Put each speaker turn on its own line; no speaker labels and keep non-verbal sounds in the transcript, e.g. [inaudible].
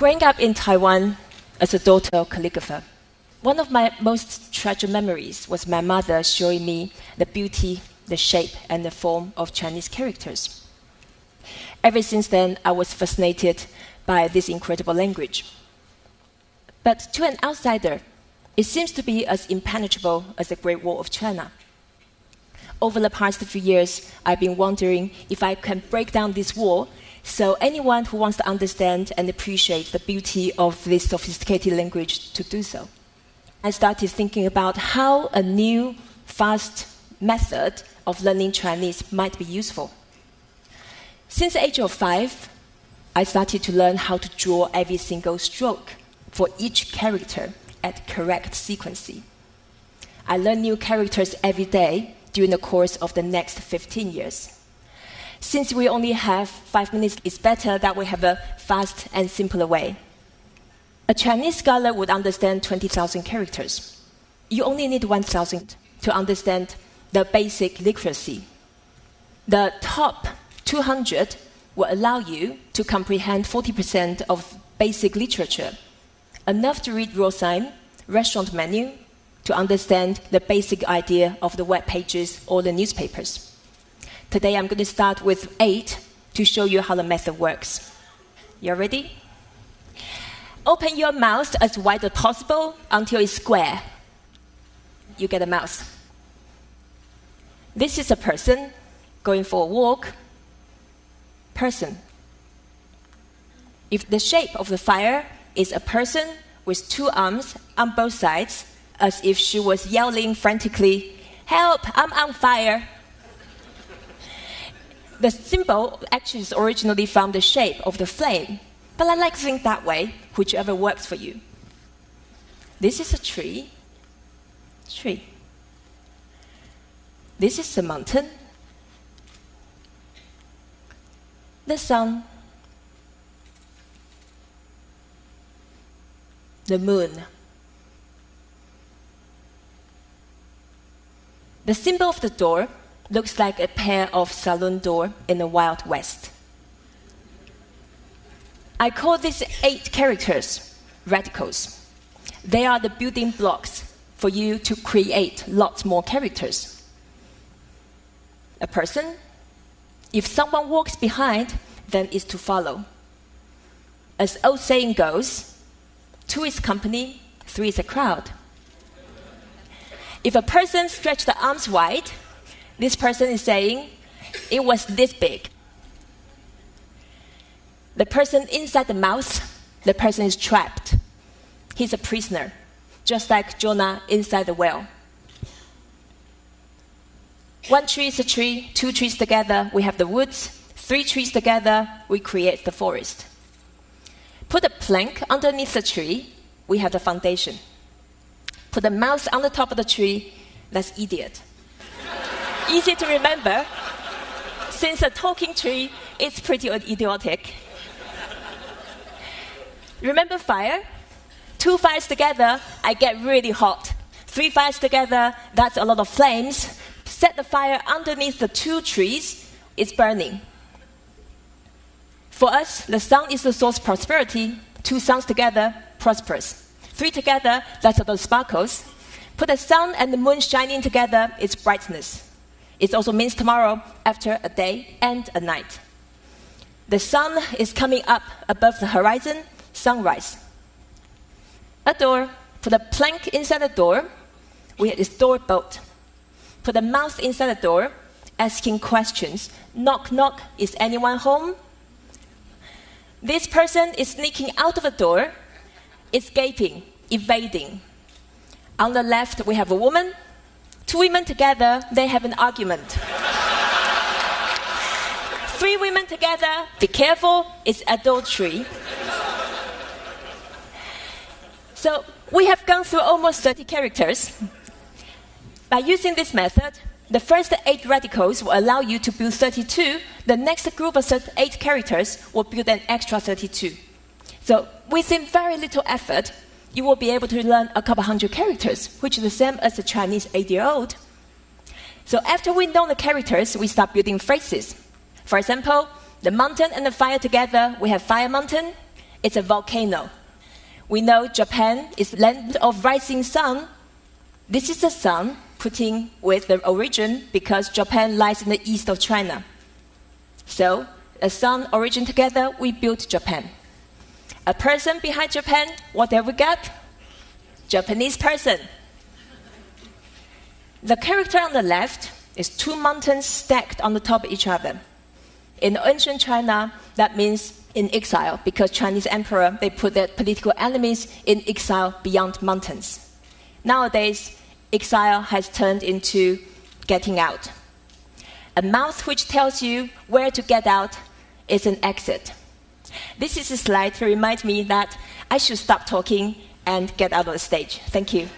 Growing up in Taiwan as a daughter of calligrapher, one of my most treasured memories was my mother showing me the beauty, the shape, and the form of Chinese characters. Ever since then, I was fascinated by this incredible language. But to an outsider, it seems to be as impenetrable as the Great Wall of China. Over the past few years, I've been wondering if I can break down this wall so anyone who wants to understand and appreciate the beauty of this sophisticated language to do so. I started thinking about how a new, fast method of learning Chinese might be useful. Since the age of five, I started to learn how to draw every single stroke for each character at correct sequence. I learn new characters every day during the course of the next 15 years. Since we only have five minutes, it's better that we have a fast and simpler way. A Chinese scholar would understand 20,000 characters. You only need 1,000 to understand the basic literacy. The top 200 will allow you to comprehend 40% of basic literature, enough to read road sign, restaurant menu, to understand the basic idea of the web pages or the newspapers. Today I'm going to start with eight to show you how the method works. You ready? Open your mouth as wide as possible until it's square. You get a mouse. This is a person going for a walk. Person. If the shape of the fire is a person with two arms on both sides, as if she was yelling frantically, Help, I'm on fire. The symbol actually is originally from the shape of the flame, but I like to think that way, whichever works for you. This is a tree. Tree. This is a mountain. The sun. The moon. The symbol of the door looks like a pair of saloon door in the Wild West. I call these eight characters radicals. They are the building blocks for you to create lots more characters. A person, if someone walks behind, then is to follow. As old saying goes, two is company, three is a crowd. If a person stretches the arms wide, this person is saying it was this big. The person inside the mouth, the person is trapped. He's a prisoner, just like Jonah inside the whale. One tree is a tree, two trees together, we have the woods. Three trees together, we create the forest. Put a plank underneath the tree, we have the foundation. Put a mouse on the top of the tree, that's idiot. Easy to remember, since a talking tree is pretty idiotic. Remember fire? Two fires together, I get really hot. Three fires together, that's a lot of flames. Set the fire underneath the two trees, it's burning. For us, the sun is the source of prosperity. Two suns together, prosperous. Three together, that's of sparkles. Put the sun and the moon shining together, it's brightness. It also means tomorrow after a day and a night. The sun is coming up above the horizon, sunrise. A door, put a plank inside the door, we have this door bolt. Put a mouth inside the door, asking questions. Knock, knock, is anyone home? This person is sneaking out of the door, escaping, evading. On the left, we have a woman. Two women together, they have an argument. [laughs] Three women together, be careful, it's adultery. So we have gone through almost 30 characters. By using this method, the first eight radicals will allow you to build 32. The next group of eight characters will build an extra 32. So within very little effort, you will be able to learn a couple hundred characters, which is the same as a Chinese eight-year-old. So after we know the characters, we start building phrases. For example, the mountain and the fire together, we have fire mountain, It's a volcano. We know Japan is land of rising sun. This is the sun putting with the origin because Japan lies in the east of China. So, the sun origin together, we built Japan. A person behind Japan, what have we got? Japanese person. The character on the left is two mountains stacked on the top of each other. In ancient China, that means in exile because Chinese emperor they put their political enemies in exile beyond mountains. Nowadays, exile has turned into getting out. A mouth which tells you where to get out is an exit. This is a slide to remind me that I should stop talking and get out of the stage. Thank you.